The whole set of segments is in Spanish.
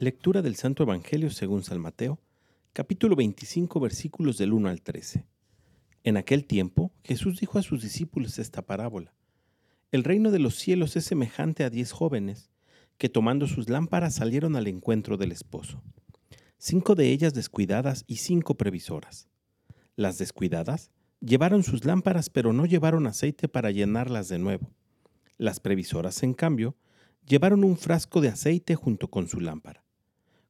Lectura del Santo Evangelio según San Mateo, capítulo 25, versículos del 1 al 13. En aquel tiempo Jesús dijo a sus discípulos esta parábola. El reino de los cielos es semejante a diez jóvenes que tomando sus lámparas salieron al encuentro del esposo. Cinco de ellas descuidadas y cinco previsoras. Las descuidadas llevaron sus lámparas pero no llevaron aceite para llenarlas de nuevo. Las previsoras, en cambio, llevaron un frasco de aceite junto con su lámpara.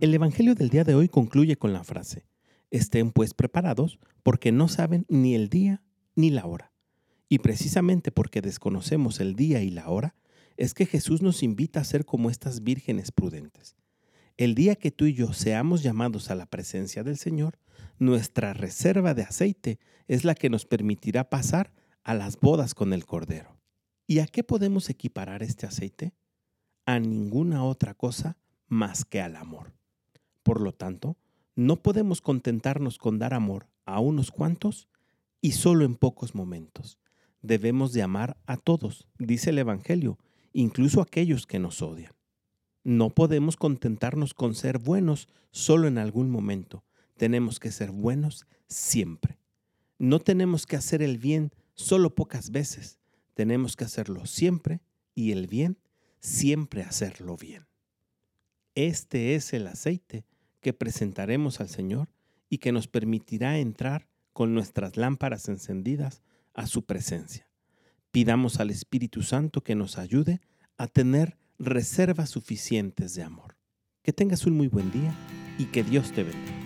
El Evangelio del día de hoy concluye con la frase, estén pues preparados porque no saben ni el día ni la hora. Y precisamente porque desconocemos el día y la hora, es que Jesús nos invita a ser como estas vírgenes prudentes. El día que tú y yo seamos llamados a la presencia del Señor, nuestra reserva de aceite es la que nos permitirá pasar a las bodas con el Cordero. ¿Y a qué podemos equiparar este aceite? A ninguna otra cosa más que al amor. Por lo tanto, no podemos contentarnos con dar amor a unos cuantos y solo en pocos momentos. Debemos de amar a todos, dice el Evangelio, incluso a aquellos que nos odian. No podemos contentarnos con ser buenos solo en algún momento. Tenemos que ser buenos siempre. No tenemos que hacer el bien solo pocas veces. Tenemos que hacerlo siempre y el bien siempre hacerlo bien. Este es el aceite que presentaremos al Señor y que nos permitirá entrar con nuestras lámparas encendidas a su presencia. Pidamos al Espíritu Santo que nos ayude a tener reservas suficientes de amor. Que tengas un muy buen día y que Dios te bendiga.